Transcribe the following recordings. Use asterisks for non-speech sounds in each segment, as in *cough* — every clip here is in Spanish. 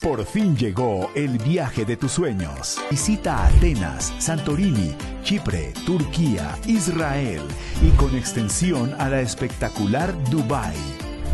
Por fin llegó el viaje de tus sueños. Visita Atenas, Santorini, Chipre, Turquía, Israel y con extensión a la espectacular Dubai.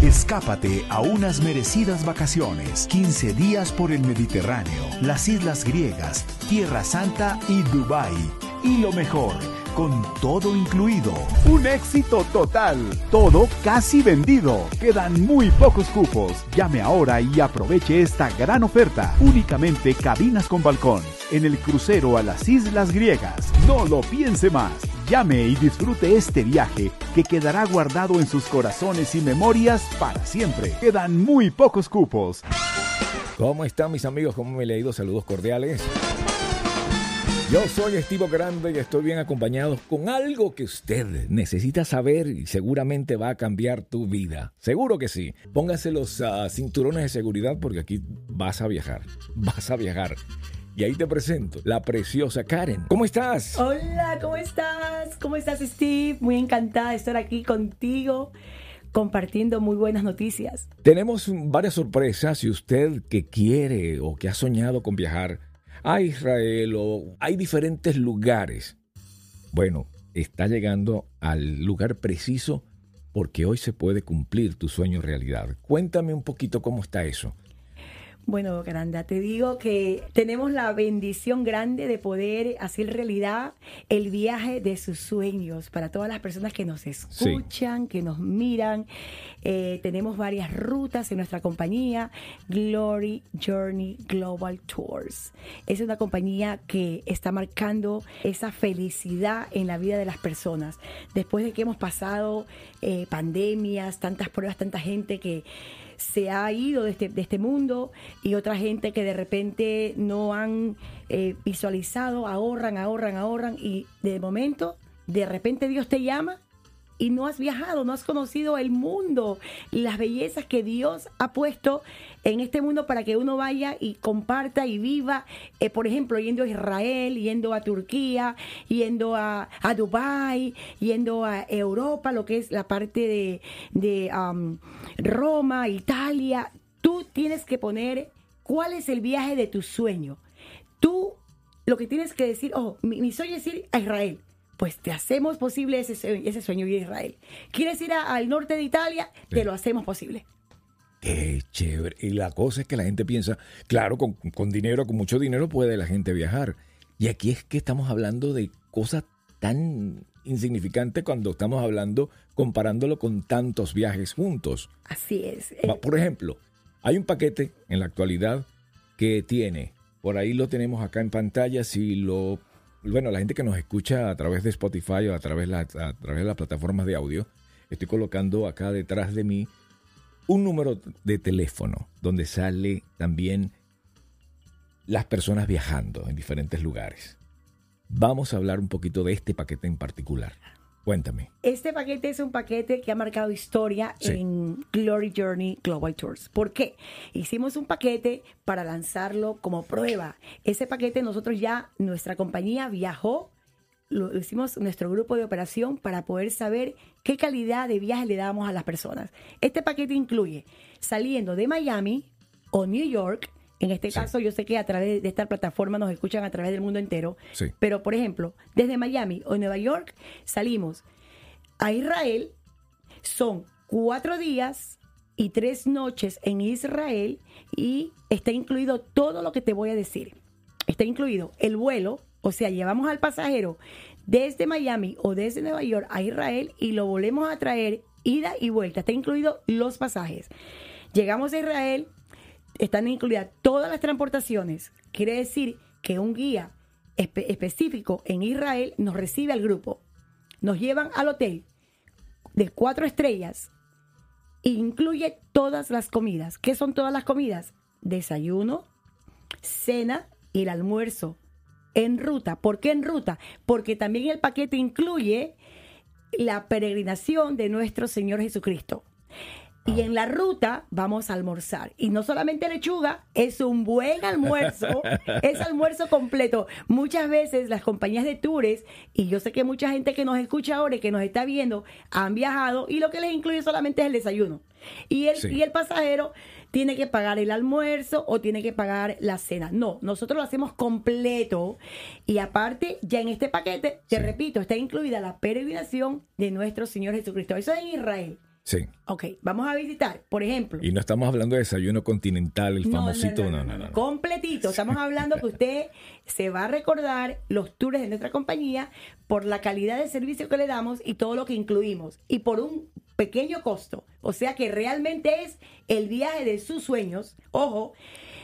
Escápate a unas merecidas vacaciones, 15 días por el Mediterráneo, las islas griegas, Tierra Santa y Dubai. Y lo mejor, con todo incluido. Un éxito total. Todo casi vendido. Quedan muy pocos cupos. Llame ahora y aproveche esta gran oferta. Únicamente cabinas con balcón. En el crucero a las Islas Griegas. No lo piense más. Llame y disfrute este viaje que quedará guardado en sus corazones y memorias para siempre. Quedan muy pocos cupos. ¿Cómo están mis amigos? ¿Cómo me he leído? Saludos cordiales. Yo soy Estivo Grande y estoy bien acompañado con algo que usted necesita saber y seguramente va a cambiar tu vida. Seguro que sí. Póngase los ah, cinturones de seguridad porque aquí vas a viajar. *laughs* Vas a viajar. Y ahí te presento la preciosa Karen. ¿Cómo estás? Hola, ¿cómo estás? ¿Cómo estás, Steve? Muy encantada de estar aquí contigo compartiendo muy buenas noticias. Tenemos varias sorpresas si usted que quiere o que ha soñado con viajar a Israel o hay diferentes lugares. Bueno, está llegando al lugar preciso porque hoy se puede cumplir tu sueño realidad. Cuéntame un poquito cómo está eso. Bueno, Granda, te digo que tenemos la bendición grande de poder hacer realidad el viaje de sus sueños para todas las personas que nos escuchan, que nos miran. Eh, tenemos varias rutas en nuestra compañía, Glory Journey Global Tours. Es una compañía que está marcando esa felicidad en la vida de las personas. Después de que hemos pasado eh, pandemias, tantas pruebas, tanta gente que se ha ido de este, de este mundo y otra gente que de repente no han eh, visualizado, ahorran, ahorran, ahorran y de momento, de repente Dios te llama y no has viajado, no has conocido el mundo, las bellezas que Dios ha puesto en este mundo para que uno vaya y comparta y viva, eh, por ejemplo, yendo a Israel, yendo a Turquía, yendo a, a Dubái, yendo a Europa, lo que es la parte de, um, Roma, Italia. Tú tienes que poner cuál es el viaje de tu sueño. Tú lo que tienes que decir, oh, mi sueño es ir a Israel pues te hacemos posible ese, ese sueño de Israel. ¿Quieres ir al norte de Italia? Te lo hacemos posible. Qué chévere. Y la cosa es que la gente piensa, claro, con, con, dinero, con mucho dinero puede la gente viajar. Y aquí es que estamos hablando de cosas tan insignificantes cuando estamos hablando, comparándolo con tantos viajes juntos. Así es. Por ejemplo, hay un paquete en la actualidad que tiene, por ahí lo tenemos acá en pantalla, si lo bueno, la gente que nos escucha a través de Spotify o a través, de las plataformas de audio, estoy colocando acá detrás de mí un número de teléfono donde sale también las personas viajando en diferentes lugares. Vamos a hablar un poquito de este paquete en particular. Cuéntame. Este paquete es un paquete que ha marcado historia en Glory Journey Global Tours. ¿Por qué? Hicimos un paquete para lanzarlo como prueba. Ese paquete nosotros ya, nuestra compañía viajó, lo hicimos nuestro grupo de operación para poder saber qué calidad de viaje le damos a las personas. Este paquete incluye saliendo de Miami o New York, en este caso, yo sé que a través de esta plataforma nos escuchan a través del mundo entero. Pero, por ejemplo, desde Miami o Nueva York salimos a Israel. Son cuatro días y tres noches en Israel y está incluido todo lo que te voy a decir. Está incluido el vuelo, o sea, llevamos al pasajero desde Miami o desde Nueva York a Israel y lo volvemos a traer ida y vuelta. Está incluido los pasajes. Llegamos a Israel, están incluidas todas las transportaciones. Quiere decir que un guía específico en Israel nos recibe al grupo. Nos llevan al hotel de cuatro estrellas. E incluye todas las comidas. ¿Qué son todas las comidas? Desayuno, cena y el almuerzo en ruta. ¿Por qué en ruta? Porque también el paquete incluye la peregrinación de nuestro Señor Jesucristo. Y en la ruta vamos a almorzar. Y no solamente lechuga, es un buen almuerzo, *laughs* es almuerzo completo. Muchas veces las compañías de tours, y yo sé que mucha gente que nos escucha ahora y que nos está viendo, han viajado y lo que les incluye solamente es el desayuno. Y el, y el pasajero tiene que pagar el almuerzo o tiene que pagar la cena. No, nosotros lo hacemos completo y aparte ya en este paquete, te Sí. repito, está incluida la peregrinación de nuestro Señor Jesucristo. Eso es en Israel. Sí. Ok, vamos a visitar, por ejemplo. Y no estamos hablando de desayuno continental, el No, famosito. No, no, no. no. Completito. Estamos hablando que usted se va a recordar los tours de nuestra compañía por la calidad de servicio que le damos y todo lo que incluimos. Y por un pequeño costo. O sea que realmente es el viaje de sus sueños. Ojo,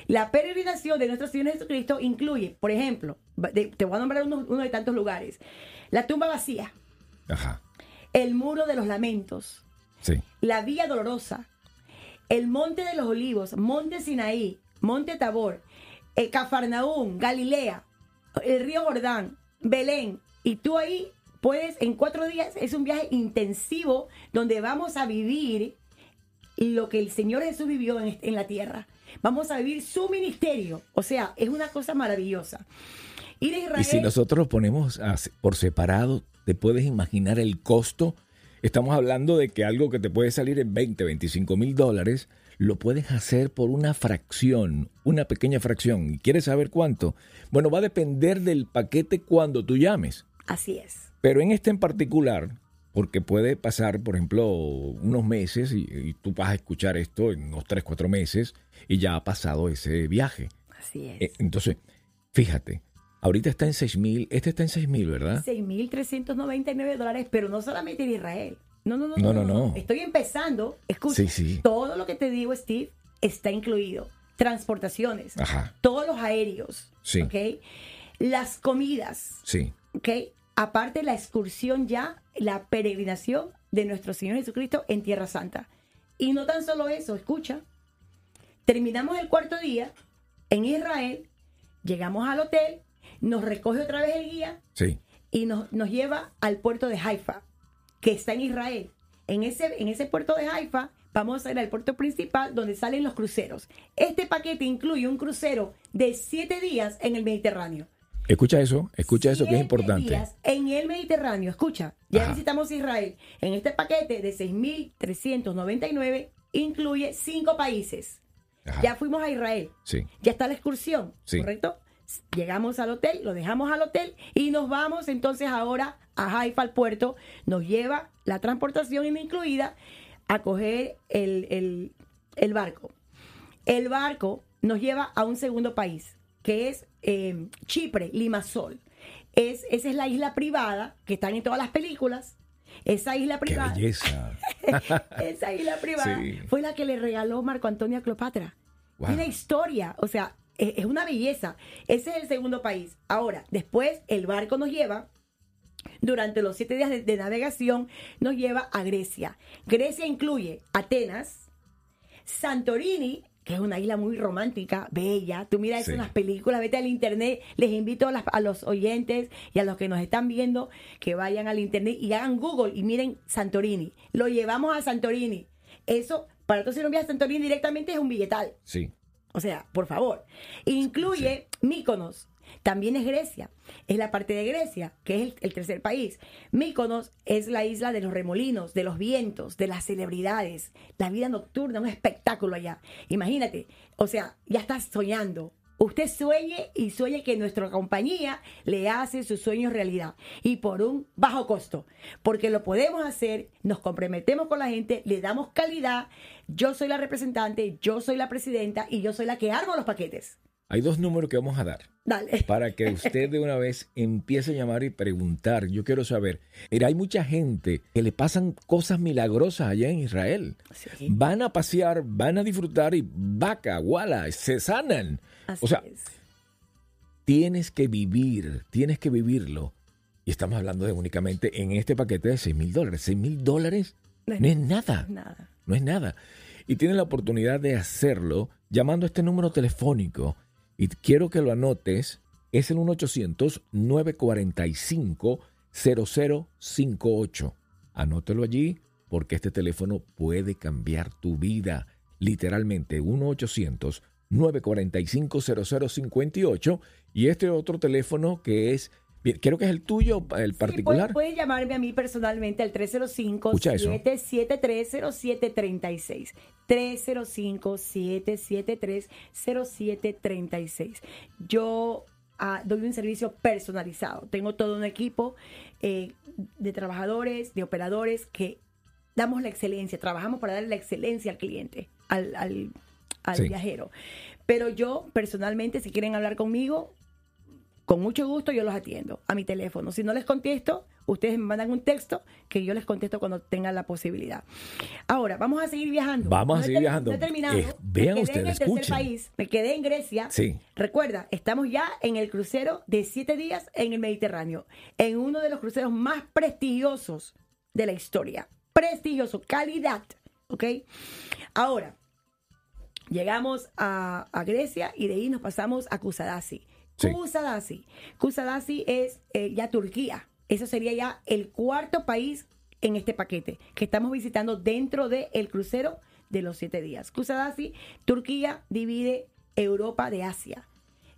la peregrinación de nuestro Señor Jesucristo incluye, por ejemplo, te voy a nombrar uno, uno de tantos lugares. La tumba vacía, Ajá. el muro de los lamentos, Sí. la Vía Dolorosa, el Monte de los Olivos, Monte Sinaí, Monte Tabor, el Cafarnaún, Galilea, el río Jordán, Belén. Y tú ahí puedes, en cuatro días, es un viaje intensivo donde vamos a vivir lo que el Señor Jesús vivió en, en la tierra. Vamos a vivir su ministerio. O sea, es una cosa maravillosa. Ir a Israel. Y si nosotros lo ponemos por separado, ¿te puedes imaginar el costo? Estamos hablando de que algo que te puede salir en 20, 25 mil dólares, lo puedes hacer por una fracción, una pequeña fracción. ¿Y quieres saber cuánto? Bueno, va a depender del paquete cuando tú llames. Así es. Pero en este en particular, porque puede pasar, por ejemplo, unos meses y, y tú vas a escuchar esto en unos 3, 4 meses y ya ha pasado ese viaje. Así es. Eh, Entonces, fíjate, ahorita está en 6 mil, este está en 6 mil, ¿verdad? 6.399 dólares, pero no solamente en Israel. No, no, no, No, no, no. Estoy empezando. Escucha, Sí, sí. todo lo que te digo, Steve, está incluido. Transportaciones, Ajá, todos los aéreos, Sí. ¿ok? Las comidas, sí. ¿ok? Aparte la excursión ya, la peregrinación de nuestro Señor Jesucristo en Tierra Santa. Y no tan solo eso, escucha. Terminamos el cuarto día en Israel, llegamos al hotel, nos recoge otra vez el guía Sí. y nos, nos lleva al puerto de Haifa, que está en Israel. En ese, en ese puerto de Haifa vamos a ir al puerto principal donde salen los cruceros. Este paquete incluye un crucero de siete días en el Mediterráneo. Escucha eso, escucha eso que es importante. días en el Mediterráneo. Escucha, ya Ajá. visitamos Israel. En este paquete de 6.399 incluye cinco países. Ajá, Ya fuimos a Israel. Sí. Ya está la excursión, Sí. ¿correcto? Llegamos al hotel, lo dejamos al hotel y nos vamos entonces ahora a Haifa, al puerto. Nos lleva la transportación incluida a coger el, el- el barco. El barco nos lleva a un segundo país, que es eh, Chipre, Limassol. Es, esa es la isla privada que están en todas las películas. Esa isla Qué privada. belleza. *laughs* Esa isla privada Sí. fue la que le regaló Marco Antonio a Cleopatra. Wow. Tiene historia, o sea, es, una belleza. Ese es el segundo país. Ahora, después el barco nos lleva, durante los siete días de, de navegación, nos lleva a Grecia. Grecia incluye Atenas, Santorini, que es una isla muy romántica, bella. Tú miras eso Sí. en las películas, vete al internet. Les invito a, las- a los oyentes y a los que nos están viendo que vayan al internet y hagan Google y miren Santorini. Lo llevamos a Santorini. Eso, para tú hacer un viaje a Santorini directamente es un billetal. Sí. O sea, por favor. Incluye Míconos. También es Grecia. Es la parte de Grecia, que es el, el tercer país. Míconos es la isla de los remolinos, de los vientos, de las celebridades, la vida nocturna, un espectáculo allá. Imagínate, o sea, ya estás soñando. Usted sueñe y sueñe que nuestra compañía le hace sus sueños realidad y por un bajo costo, porque lo podemos hacer, nos comprometemos con la gente, le damos calidad. Yo soy la representante, yo soy la presidenta y yo soy la que armo los paquetes. Hay dos números que vamos a dar Dale. para que *laughs* usted de una vez empiece a llamar y preguntar. Yo quiero saber. Mira, hay mucha gente que le pasan cosas milagrosas allá en Israel. Sí. Van a pasear, van a disfrutar y vaca, guala, se sanan. Así o sea, es. tienes que vivir, tienes que vivirlo. Y estamos hablando de únicamente en este paquete de 6 mil dólares. 6 mil dólares No es no es nada. Nada. No es nada. Y tienes la oportunidad de hacerlo llamando a este número telefónico. Y quiero que lo anotes. Es el 1-800-945-0058. Anótelo allí porque este teléfono puede cambiar tu vida. Literalmente, 1-800-945-0058. Y este otro teléfono que es Bien, quiero que es el tuyo, el Sí, particular. puedes, puedes llamarme a mí personalmente al Escucha eso. 305-773-0736. 305-773-0736. Yo ah, doy un servicio personalizado. Tengo todo un equipo eh, de trabajadores, de operadores que damos la excelencia. Trabajamos para darle la excelencia al cliente, al, al- al Sí. viajero. Pero yo personalmente, si quieren hablar conmigo, con mucho gusto yo los atiendo a mi teléfono. Si no les contesto, ustedes me mandan un texto que yo les contesto cuando tengan la posibilidad. Ahora, vamos a seguir viajando. Vamos a No seguir viajando. no he terminado. Eh, Me vean quedé ustedes, en el escuchen. país. Me quedé en Grecia. Sí. Recuerda, estamos ya en el crucero de siete días en el Mediterráneo, en uno de los cruceros más prestigiosos de la historia. Prestigioso, calidad. ¿Ok? Ahora, llegamos a, a Grecia y de ahí nos pasamos a Kusadasi. Kusadasi. Kusadasi es eh, ya Turquía. Eso sería ya el cuarto país en este paquete que estamos visitando dentro del crucero de los siete días. Kusadasi, Turquía divide Europa de Asia.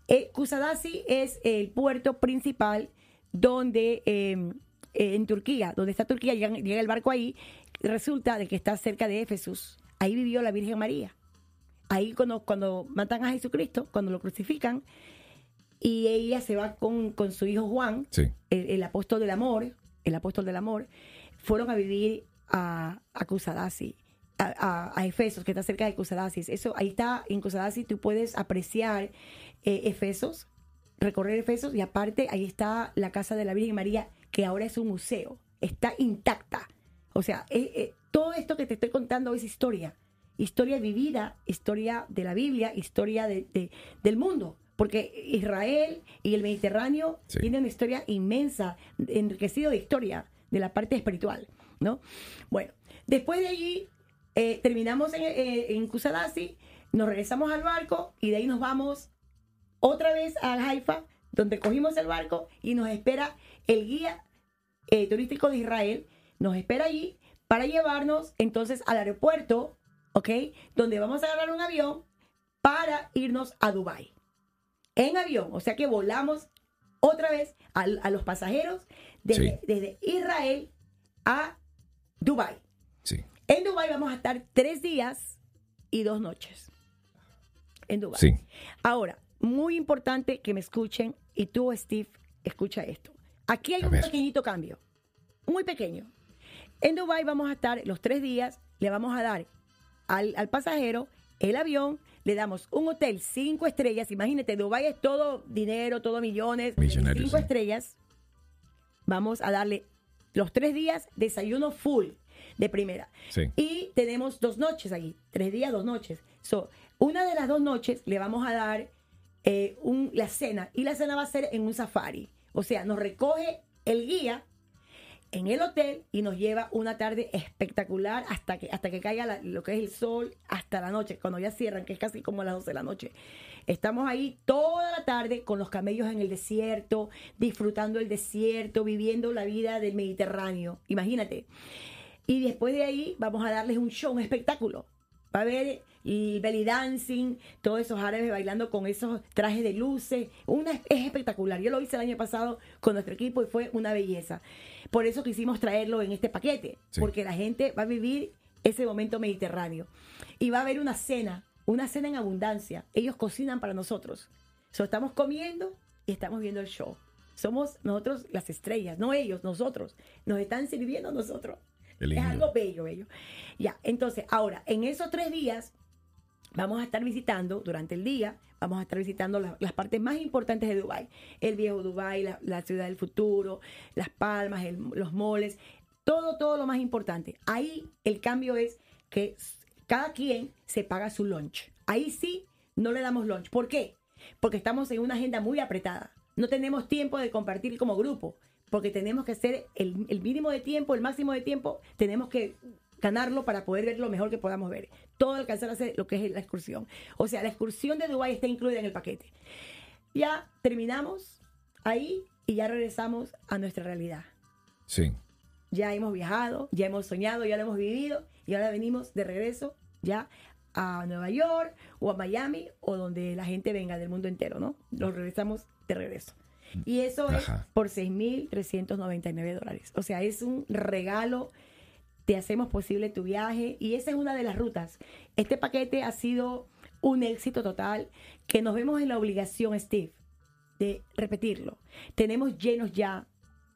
Eh, Kusadasi es el puerto principal donde eh, eh, en Turquía, donde está Turquía, llega, llega el barco ahí, resulta de que está cerca de Éfesus. Ahí vivió la Virgen María. Ahí cuando, cuando matan a Jesucristo, cuando lo crucifican, y ella se va con, con su hijo Juan, Sí. el, el apóstol del amor, el apóstol del amor, fueron a vivir a, a Kusadasi, a, a- a Efesos, que está cerca de Kusadasi. Eso, ahí está, en Kusadasi tú puedes apreciar eh, Efesos, recorrer Efesos, y aparte ahí está la casa de la Virgen María, que ahora es un museo, está intacta. O sea, eh, eh, todo esto que te estoy contando es historia, historia vivida, historia de la Biblia, historia de- de- del mundo. Porque Israel y el Mediterráneo Sí. tienen una historia inmensa, enriquecido de historia, de la parte espiritual, ¿no? Bueno, después de allí eh, terminamos en, eh, en Kusadasi, nos regresamos al barco y de ahí nos vamos otra vez al Haifa, donde cogimos el barco y nos espera el guía eh, turístico de Israel, nos espera allí para llevarnos entonces al aeropuerto, ¿ok? Donde vamos a agarrar un avión para irnos a Dubái. En avión, o sea que volamos otra vez a, los pasajeros desde, Sí. desde Israel a Dubái. Sí. En Dubái vamos a estar tres días y dos noches. En Dubái. Sí. Ahora, muy importante que me escuchen y tú, Steve, escucha esto. Aquí hay A un ver. pequeñito cambio, muy pequeño. En Dubái vamos a estar los tres días, le vamos a dar al, al pasajero el avión, le damos un hotel cinco estrellas. Imagínate, Dubái es todo dinero, todo millones, Millonarios, cinco sí. estrellas. Vamos a darle los tres días desayuno full de primera. Sí. Y tenemos dos noches ahí, tres días, dos noches. So, una de las dos noches le vamos a dar eh, un- la cena y la cena va a ser en un safari. O sea, nos recoge el guía en el hotel y nos lleva una tarde espectacular hasta que hasta que caiga la- lo que es el sol hasta la noche, cuando ya cierran, que es casi como las 12 de la noche. Estamos ahí toda la tarde con los camellos en el desierto, disfrutando el desierto, viviendo la vida del Mediterráneo. Imagínate. Y después de ahí vamos a darles un show, un espectáculo. Va a haber el belly dancing, todos esos árabes bailando con esos trajes de luces. Una, es espectacular. Yo lo hice el año pasado con nuestro equipo y fue una belleza. Por eso quisimos traerlo en este paquete, Sí. porque la gente va a vivir ese momento mediterráneo. Y va a haber una cena, una cena en abundancia. Ellos cocinan para nosotros. So, estamos comiendo y estamos viendo el show. Somos nosotros las estrellas, no ellos, nosotros. Nos están sirviendo nosotros. Es algo bello, bello. Ya, entonces, ahora, en esos tres días, vamos a estar visitando, durante el día, vamos a estar visitando la- las partes más importantes de Dubái. El viejo Dubái, la, la ciudad del futuro, las palmas, el- los moles, todo, todo lo más importante. Ahí el cambio es que cada quien se paga su lunch. Ahí sí no le damos lunch. ¿Por qué? Porque estamos en una agenda muy apretada. No tenemos tiempo de compartir como grupo, porque tenemos que hacer el, el mínimo de tiempo, el máximo de tiempo, tenemos que ganarlo para poder ver lo mejor que podamos ver. Todo alcanzar a hacer lo que es la excursión. O sea, la excursión de Dubái está incluida en el paquete. Ya terminamos ahí y ya regresamos a nuestra realidad. Sí. Ya hemos viajado, ya hemos soñado, ya lo hemos vivido y ahora venimos de regreso ya a Nueva York o a Miami o donde la gente venga del mundo entero, ¿no? Los regresamos de regreso. Y eso es por 6.399 dólares. O sea, es un regalo. Te hacemos posible tu viaje y esa es una de las rutas. Este paquete ha sido un éxito total que nos vemos en la obligación, Steve, de repetirlo. Tenemos llenos ya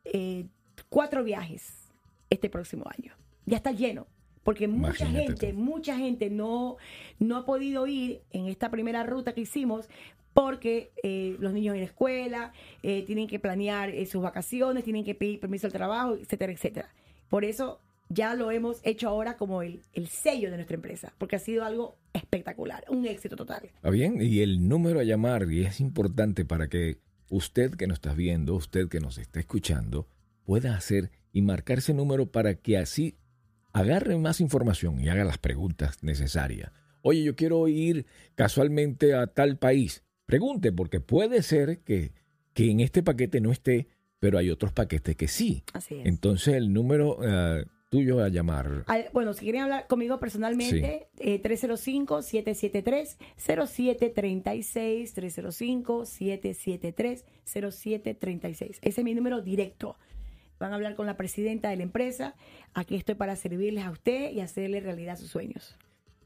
eh, cuatro viajes este próximo año. Ya está lleno. Porque mucha gente, tú. mucha gente no, no ha podido ir en esta primera ruta que hicimos porque eh, los niños en la escuela eh, tienen que planear eh, sus vacaciones, tienen que pedir permiso al trabajo, etcétera, etcétera. Por eso ya lo hemos hecho ahora como el, el sello de nuestra empresa, porque ha sido algo espectacular, un éxito total. ¿Está bien? Y el número a llamar, y es importante para que usted que nos está viendo, usted que nos está escuchando, pueda hacer y marcar ese número para que así agarre más información y haga las preguntas necesarias. Oye, yo quiero ir casualmente a tal país. Pregunte, porque puede ser que, que en este paquete no esté, pero hay otros paquetes que sí. Así es. Entonces el número eh, tuyo a llamar. Bueno, si quieren hablar conmigo personalmente, eh, 305-773-0736, 305-773-0736. Ese es mi número directo. Van a hablar con la presidenta de la empresa. Aquí estoy para servirles a usted y hacerle realidad sus sueños.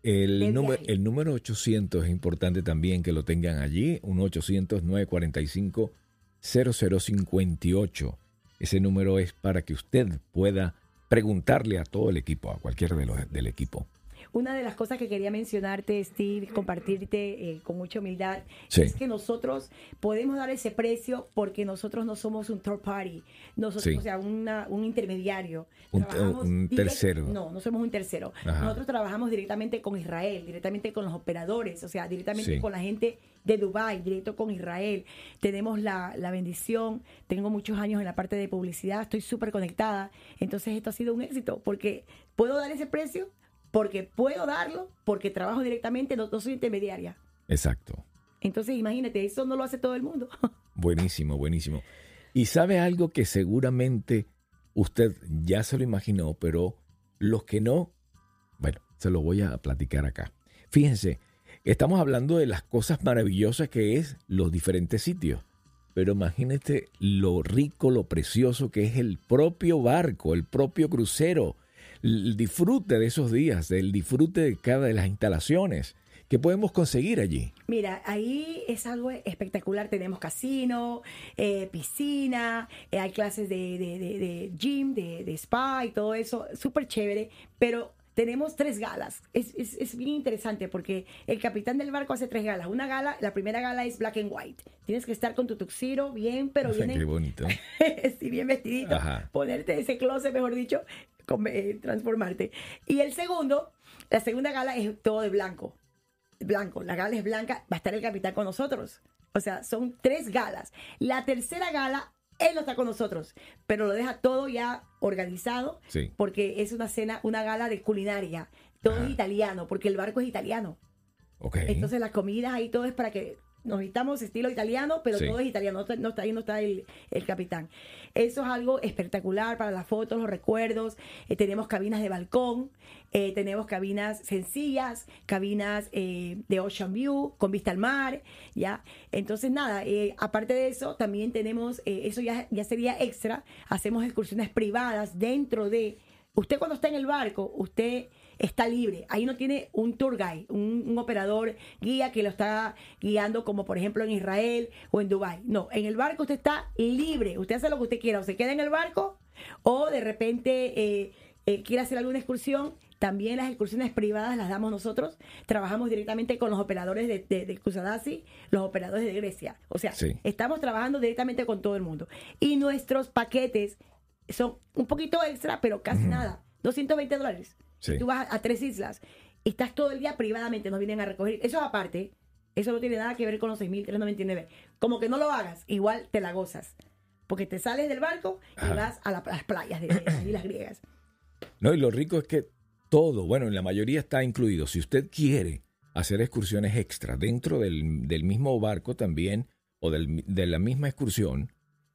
El, número, el número 800 es importante también que lo tengan allí, un 800-945-0058. Ese número es para que usted pueda preguntarle a todo el equipo, a cualquiera de los del equipo. Una de las cosas que quería mencionarte, Steve, compartirte eh, con mucha humildad, Sí. es que nosotros podemos dar ese precio porque nosotros no somos un third party, nosotros, Sí. o sea, una- un intermediario. Un- tercero. No, no somos un tercero. Ajá. Nosotros trabajamos directamente con Israel, directamente con los operadores, o sea, directamente Sí. con la gente de Dubai, directo con Israel. Tenemos la, la bendición, tengo muchos años en la parte de publicidad, estoy súper conectada. Entonces esto ha sido un éxito porque puedo dar ese precio, porque puedo darlo, porque trabajo directamente, no, no soy intermediaria. Exacto. Entonces imagínate, eso no lo hace todo el mundo. *laughs* Buenísimo, buenísimo. Y sabe algo que seguramente usted ya se lo imaginó, pero los que no, bueno, se lo voy a platicar acá. Fíjense, estamos hablando de las cosas maravillosas que es los diferentes sitios, pero imagínate lo rico, lo precioso que es el propio barco, el propio crucero, el disfrute de esos días, el disfrute de cada de las instalaciones que podemos conseguir allí. Mira, ahí es algo espectacular. Tenemos casino, eh, piscina, eh, hay clases de, de- de- de gym, de, de spa y todo eso. Súper chévere. Pero tenemos tres galas. Es, es- es bien interesante porque el capitán del barco hace tres galas. Una gala, la primera gala es black and white. Tienes que estar con tu tuxiro bien, pero bien, *laughs* Qué bonito. *laughs* sí, bien vestidito, Ajá. ponerte ese closet, mejor dicho, transformarte. Y el segundo, la segunda gala es todo de blanco. Blanco, la gala es blanca, va a estar el capitán con nosotros. O sea, son tres galas. La tercera gala, él no está con nosotros, pero lo deja todo ya organizado Sí. porque es una cena, una gala de culinaria. Todo Ajá. es italiano, porque el barco es italiano. Entonces las comidas ahí todo es para que nos vistamos estilo italiano, pero Sí. todo es italiano, no está, no está ahí, no está el, el capitán. Eso es algo espectacular para las fotos, los recuerdos. Eh, tenemos cabinas de balcón, eh, tenemos cabinas sencillas, cabinas eh, de Ocean View, con vista al mar, ¿ya? Entonces nada, aparte de eso, también tenemos, eso ya, ya sería extra, hacemos excursiones privadas dentro de... Usted cuando está en el barco, usted está libre. Ahí no tiene un tour guide, un, un operador guía que lo está guiando, como por ejemplo en Israel o en Dubai. No, en el barco usted está libre. Usted hace lo que usted quiera. O se queda en el barco o de repente eh, eh, quiere hacer alguna excursión. También las excursiones privadas las damos nosotros. Trabajamos directamente con los operadores de, de, de Kusadasi, los operadores de Grecia. O sea, Sí. estamos trabajando directamente con todo el mundo. Y nuestros paquetes son un poquito extra, pero casi nada. 220 dólares. Sí. Tú vas a, a tres islas estás todo el día privadamente, nos vienen a recoger. Eso aparte, eso no tiene nada que ver con los 6.399. Como que no lo hagas, igual te la gozas. Porque te sales del barco y Ajá. vas a, la- a las playas de, de las islas griegas. No, y lo rico es que todo, bueno, en la mayoría está incluido. Si usted quiere hacer excursiones extra dentro del, del mismo barco también, o del- de la misma excursión,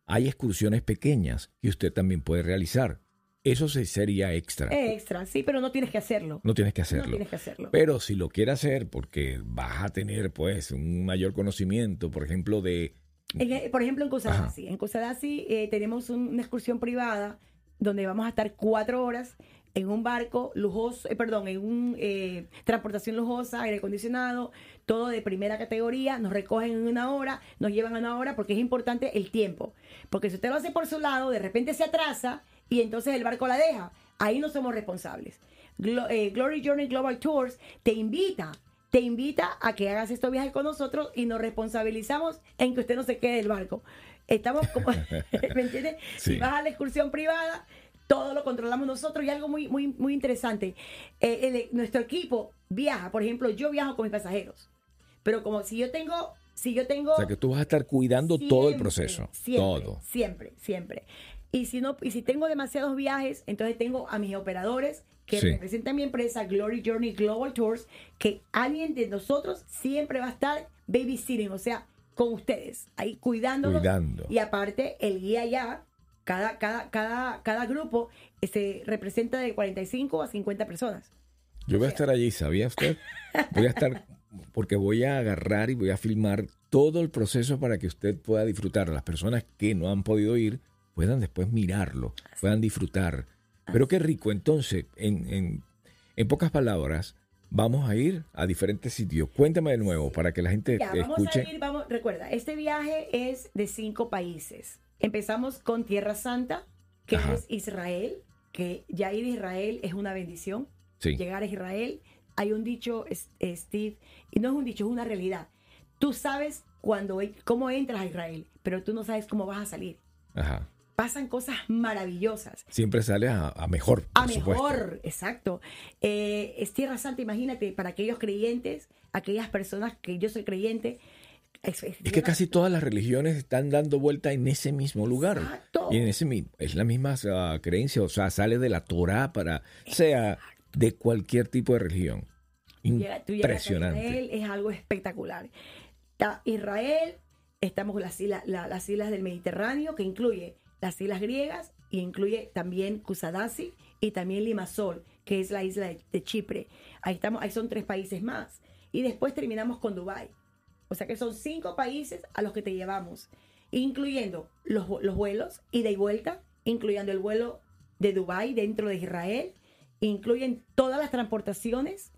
hay excursiones pequeñas que usted también puede realizar. Eso se sería extra. Extra, sí, pero no tienes que hacerlo. no tienes que No hacerlo. tienes que hacerlo. Pero si lo quiere hacer porque vas a tener pues un mayor conocimiento, por ejemplo, de En- por ejemplo, en Kusadasi. En Kusadasi eh, tenemos un- una excursión privada donde vamos a estar cuatro horas en un barco lujoso, eh, perdón, en un eh, transportación lujosa, aire acondicionado, todo de primera categoría, nos recogen en una hora, nos llevan a una hora porque es importante el tiempo. Porque si usted lo hace por su lado, de repente se atrasa y entonces el barco la deja. Ahí no somos responsables. Glo- eh, Glory Journey Global Tours te invita te invita a que hagas estos viajes con nosotros y nos responsabilizamos en que usted no se quede del barco. Estamos como, *laughs* ¿me entiendes? Sí. Si vas a la excursión privada, todo lo controlamos nosotros y algo muy, muy, muy interesante. eh, el- nuestro equipo viaja, por ejemplo, yo viajo con mis pasajeros, pero como si yo tengo, si yo tengo O sea que tú vas a estar cuidando todo el proceso. Siempre, todo. Siempre, siempre. Y si no, y si tengo demasiados viajes, entonces tengo a mis operadores que Sí. representan mi empresa Glory Journey Global Tours, que alguien de nosotros siempre va a estar babysitting, o sea, con ustedes, ahí cuidándolos. Cuidando. Y aparte, el guía ya, cada, cada, cada, cada grupo se representa de 45 a 50 personas. Yo voy a estar allí, ¿sabía usted? Voy a estar, porque voy a agarrar y voy a filmar todo el proceso para que usted pueda disfrutar. Las personas que no han podido ir puedan después mirarlo, puedan disfrutar. Pero qué rico. Entonces, en, en, en pocas palabras, vamos a ir a diferentes sitios. Cuéntame de nuevo para que la gente Ya, vamos escuche. a ir, vamos, recuerda, este viaje es de cinco países. Empezamos con Tierra Santa, que Ajá. es Israel, que ya ir a Israel es una bendición. Sí. Llegar a Israel, hay un dicho, Steve, y no es un dicho, es una realidad. Tú sabes cuando, cómo entras a Israel, pero tú no sabes cómo vas a salir. Ajá. Pasan cosas maravillosas. Siempre sale a, a mejor, por A supuesto. mejor, exacto. Eh, es Tierra Santa, imagínate, para aquellos creyentes, aquellas personas que yo soy creyente. Es, es Es que casi todas las religiones están dando vuelta en ese mismo lugar. Exacto. Y en ese mi- es la misma ah, creencia, o sea, sale de la Torah para, sea de cualquier tipo de religión. Tú Impresionante. Israel, es algo espectacular. Israel, estamos las islas, la- las islas del Mediterráneo, que incluye las islas griegas y incluye también Kusadasi y también Limassol, que es la isla de, Chipre. Ahí estamos, ahí son tres países más. Y después terminamos con Dubái. O sea que son cinco países a los que te llevamos, incluyendo los, los vuelos ida y vuelta, incluyendo el vuelo de Dubái dentro de Israel, incluyen todas las transportaciones,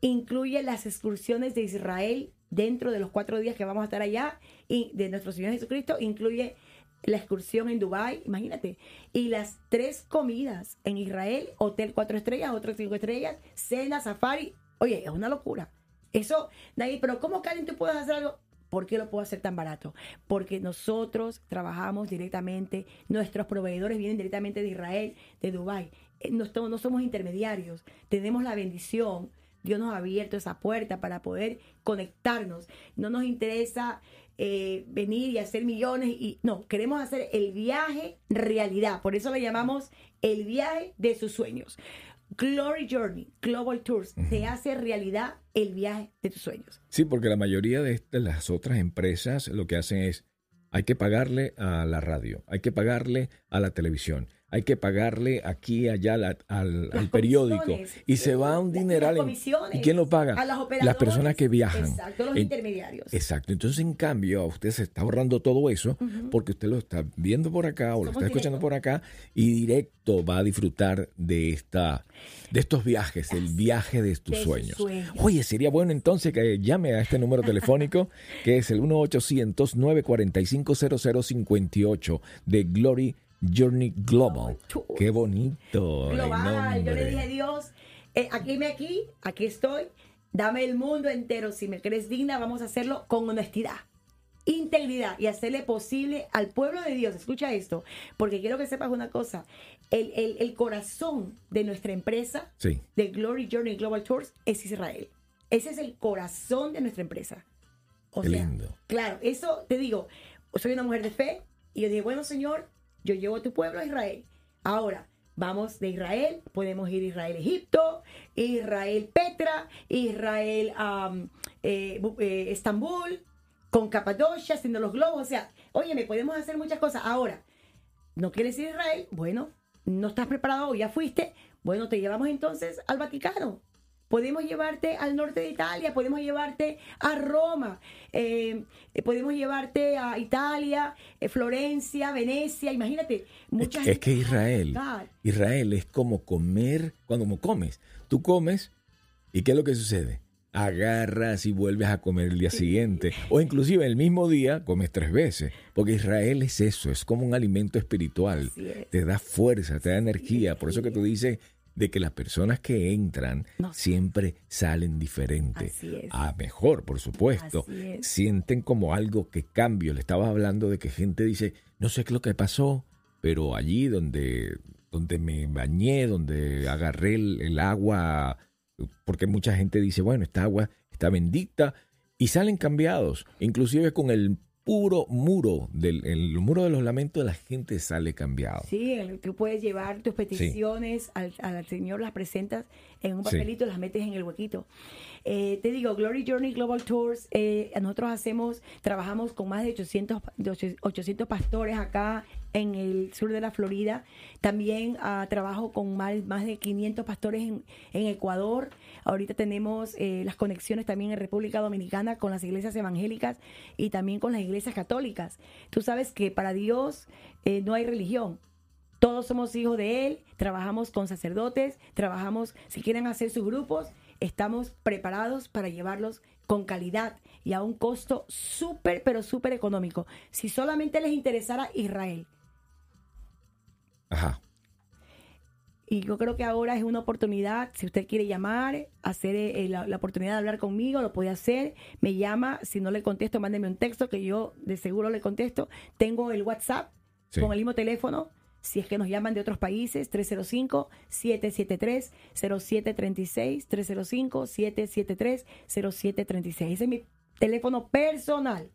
incluye las excursiones de Israel dentro de los cuatro días que vamos a estar allá y de nuestro Señor Jesucristo, incluye la excursión en Dubái, imagínate, y las tres comidas en Israel, hotel cuatro estrellas, otro cinco estrellas, cena, safari, oye, es una locura. Eso, nadie, pero ¿cómo Karen tú puedes hacer algo? ¿Por qué lo puedo hacer tan barato? Porque nosotros trabajamos directamente, nuestros proveedores vienen directamente de Israel, de Dubái. Eh, No, no somos intermediarios, tenemos la bendición. Dios nos ha abierto esa puerta para poder conectarnos. No nos interesa eh, venir y hacer millones y no, queremos hacer el viaje realidad. Por eso le llamamos el viaje de sus sueños. Glory Journey, Global Tours, te hace realidad el viaje de tus sueños. Sí, porque la mayoría de estas, las otras empresas lo que hacen es, hay que pagarle a la radio, hay que pagarle a la televisión, hay que pagarle aquí, allá, al, periódico. Y se va un dineral. en- ¿Y quién lo paga? a Las personas que viajan. Exacto, los intermediarios. Exacto. Entonces, en cambio, a usted se está ahorrando todo eso porque usted lo está viendo por acá o lo está escuchando por acá y directo va a disfrutar de esta de estos viajes, del viaje de tus De sueños. sueños. Oye, sería bueno entonces que llame a este número telefónico *laughs* que es el 1-800-945-0058 de Glory Journey Global. Qué bonito. el global. Yo le dije a Dios, eh, aquí me aquí, aquí estoy, dame el mundo entero. Si me crees digna, vamos a hacerlo con honestidad, integridad y hacerle posible al pueblo de Dios. Escucha esto, porque quiero que sepas una cosa. El, el- el corazón de nuestra empresa, Sí. de Glory Journey Global Tours, es Israel. Ese es el corazón de nuestra empresa. O Qué sea, lindo. Claro, eso te digo, soy una mujer de fe y yo dije, bueno, Señor, yo llevo tu pueblo a Israel. Ahora, vamos de Israel, podemos ir a Israel, Egipto, Israel, Petra, Israel, am, eh, eh, Estambul, con Capadocia, haciendo los globos. O sea, oye, me podemos hacer muchas cosas. Ahora, ¿no quieres ir a Israel? Bueno, no estás preparado, ya fuiste. Bueno, te llevamos entonces al Vaticano. Podemos llevarte al norte de Italia, podemos llevarte a Roma, eh, podemos llevarte a Italia, eh, Florencia, Venecia, imagínate. Mucha es, es que Israel, Israel es como comer cuando comes. Tú comes y ¿qué es lo que sucede? agarras y vuelves a comer el día siguiente. O inclusive el mismo día comes tres veces. Porque Israel es eso, es como un alimento espiritual. Te da fuerza, te da energía. Por eso que tú dices de que las personas que entran siempre salen diferentes. A mejor, por supuesto. Sienten como algo que cambio. Le estaba hablando de que gente dice, no sé qué es lo que pasó, pero allí donde, donde me bañé, donde agarré el, agua, porque mucha gente dice, bueno, esta agua está bendita, y salen cambiados, inclusive con el puro muro, del el muro de los lamentos, la gente sale cambiado. Sí, tú puedes llevar tus peticiones al, al, Señor, las presentas en un papelito, las metes en el huequito. Eh, te digo, Glory Journey Global Tours, eh, nosotros hacemos, trabajamos con más de 800, 800 pastores acá en el sur de la Florida. También uh, trabajo con más, de 500 pastores en, en Ecuador. Ahorita tenemos eh, las conexiones también en República Dominicana con las iglesias evangélicas y también con las iglesias católicas. Tú sabes que para Dios eh, no hay religión. Todos somos hijos de Él, trabajamos con sacerdotes, trabajamos, si quieren hacer sus grupos, estamos preparados para llevarlos con calidad y a un costo súper, pero súper económico. Si solamente les interesara Israel, Ajá. Y yo creo que ahora es una oportunidad, si usted quiere llamar, hacer eh, la, oportunidad de hablar conmigo, lo puede hacer. Me llama, si no le contesto, mándeme un texto que yo de seguro le contesto. Tengo el WhatsApp con el mismo teléfono. Si es que nos llaman de otros países, 305-773-0736, 305-773-0736. Ese es mi teléfono personal.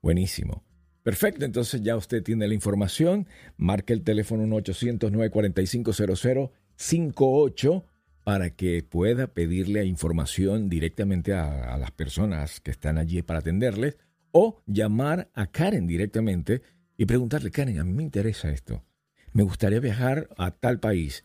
Buenísimo. Perfecto, entonces ya usted tiene la información. Marque el teléfono 1-800-945-0058 para que pueda pedirle información directamente a, las personas que están allí para atenderles o llamar a Karen directamente y preguntarle, Karen, a mí me interesa esto. Me gustaría viajar a tal país.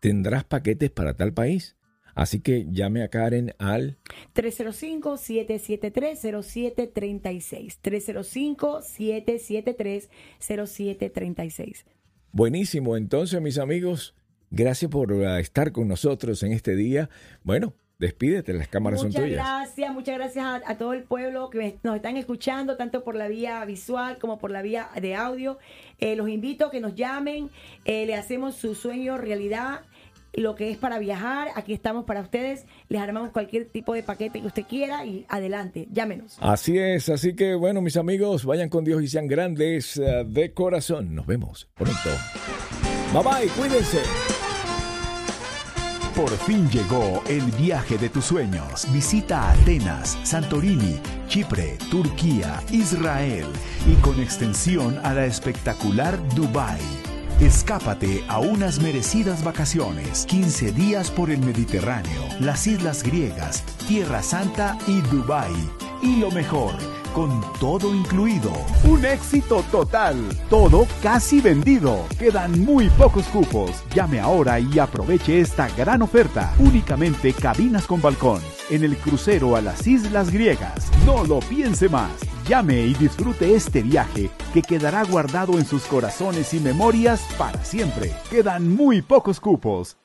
¿Tendrás paquetes para tal país? Así que llame a Karen al 305-773-0736. 305-773-0736. Buenísimo. Entonces, mis amigos, gracias por uh, estar con nosotros en este día. Bueno, Despídete, las cámaras son tuyas. Muchas gracias, muchas gracias a, todo el pueblo que nos están escuchando, tanto por la vía visual como por la vía de audio. Eh, los invito a que nos llamen, eh, le hacemos su sueño realidad lo que es para viajar. Aquí estamos para ustedes. Les armamos cualquier tipo de paquete que usted quiera y adelante, llámenos. Así es, así que bueno, mis amigos, vayan con Dios y sean grandes eh, de corazón. Nos vemos pronto. Bye bye, cuídense. Por fin llegó el viaje de tus sueños. Visita Atenas, Santorini, Chipre, Turquía, Israel y con extensión a la espectacular Dubai Escápate a unas merecidas vacaciones, 15 días por el Mediterráneo, las islas griegas, Tierra Santa y Dubái. Y lo mejor, con todo incluido. Un éxito total. Todo casi vendido. Quedan muy pocos cupos. Llame ahora y aproveche esta gran oferta. Únicamente cabinas con balcón. En el crucero a las islas griegas. No lo piense más. Llame y disfrute este viaje que quedará guardado en sus corazones y memorias para siempre. Quedan muy pocos cupos.